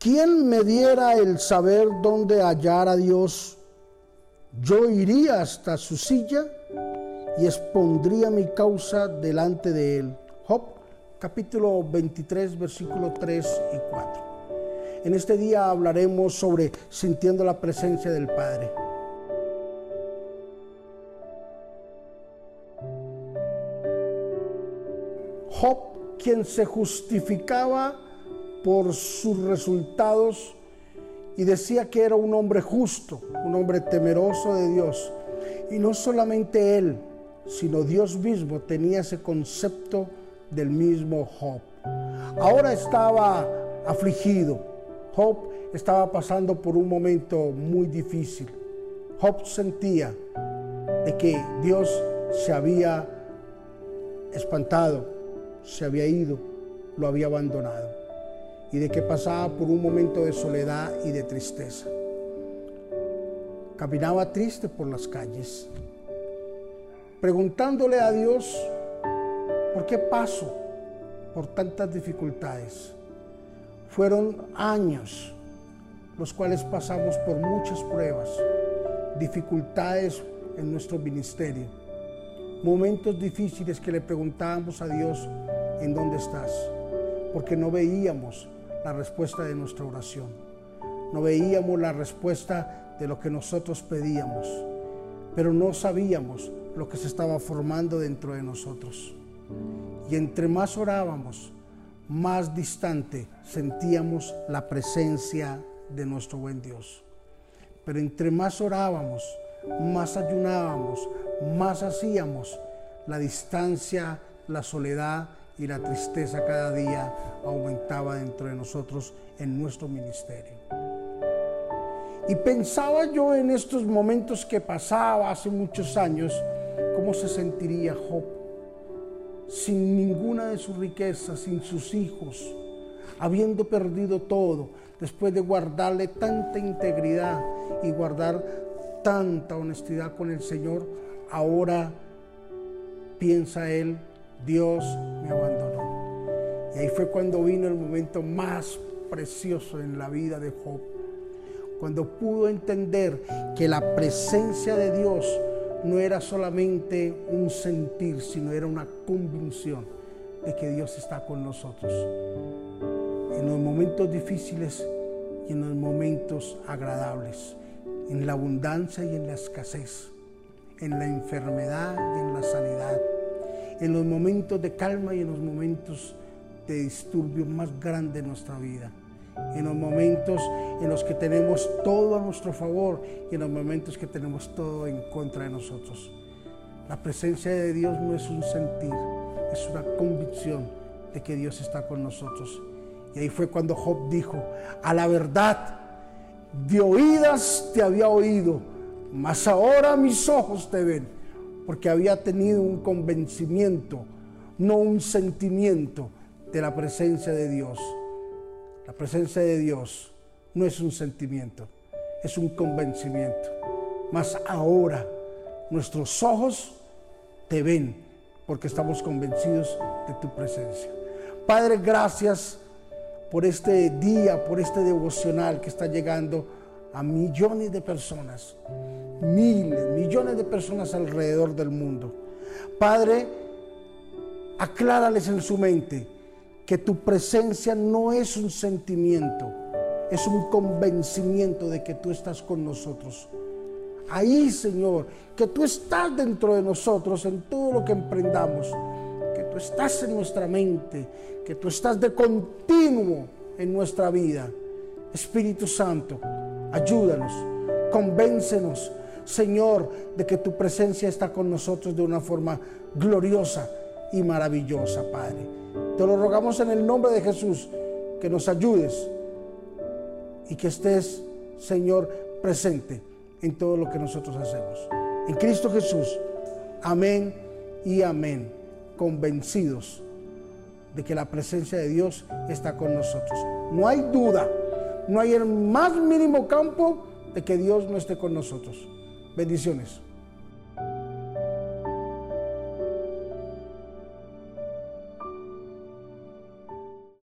¿quién me diera el saber dónde hallar a Dios? Yo iría hasta su silla y expondría mi causa delante de él. Job capítulo 23 versículos 3 y 4. En este día hablaremos sobre sintiendo la presencia del Padre. Job, quien se justificaba por sus resultados y decía que era un hombre justo, un hombre temeroso de Dios. Y no solamente él, sino Dios mismo tenía ese concepto del mismo Job. Ahora estaba afligido, Job estaba pasando por un momento muy difícil. Job sentía de que Dios se había espantado, se había ido, lo había abandonado y de que pasaba por un momento de soledad y de tristeza. Caminaba triste por las calles, preguntándole a Dios, ¿por qué paso por tantas dificultades? Fueron años los cuales pasamos por muchas pruebas, dificultades en nuestro ministerio, momentos difíciles que le preguntábamos a Dios, ¿en dónde estás? Porque no veíamos la respuesta de nuestra oración, no veíamos la respuesta de lo que nosotros pedíamos, pero no sabíamos lo que se estaba formando dentro de nosotros. Y entre más orábamos, más distante sentíamos la presencia de nuestro buen Dios. Pero entre más orábamos, más ayunábamos, más hacíamos, la distancia, la soledad y la tristeza cada día aumentaba dentro de nosotros en nuestro ministerio. Y pensaba yo en estos momentos que pasaba hace muchos años, cómo se sentiría Job sin ninguna de sus riquezas, sin sus hijos, habiendo perdido todo, después de guardarle tanta integridad y guardar tanta honestidad con el Señor, ahora piensa él, Dios me abandonó. Y ahí fue cuando vino el momento más precioso en la vida de Job, cuando pudo entender que la presencia de Dios no era solamente un sentir, sino era una convicción de que Dios está con nosotros. En los momentos difíciles y en los momentos agradables, en la abundancia y en la escasez, en la enfermedad y en la sanidad, en los momentos de calma y en los momentos de disturbio más grande de nuestra vida en los momentos en los que tenemos todo a nuestro favor y en los momentos que tenemos todo en contra de nosotros. La presencia de Dios no es un sentir, es una convicción de que Dios está con nosotros. Y ahí fue cuando Job dijo, a la verdad, de oídas te había oído, mas ahora mis ojos te ven, porque había tenido un convencimiento, no un sentimiento de la presencia de Dios. La presencia de Dios no es un sentimiento, es un convencimiento. Mas ahora nuestros ojos te ven porque estamos convencidos de tu presencia. Padre, gracias por este día, por este devocional que está llegando a millones de personas, miles, millones de personas alrededor del mundo. Padre, aclárales en su mente que tu presencia no es un sentimiento, es un convencimiento de que tú estás con nosotros. Ahí, Señor, que tú estás dentro de nosotros en todo lo que emprendamos, que tú estás en nuestra mente, que tú estás de continuo en nuestra vida. Espíritu Santo, ayúdanos, convéncenos, Señor, de que tu presencia está con nosotros de una forma gloriosa y maravillosa, Padre. Te lo rogamos en el nombre de Jesús, que nos ayudes y que estés, Señor, presente en todo lo que nosotros hacemos. En Cristo Jesús, amén y amén, convencidos de que la presencia de Dios está con nosotros. No hay duda, no hay el más mínimo campo de que Dios no esté con nosotros. Bendiciones.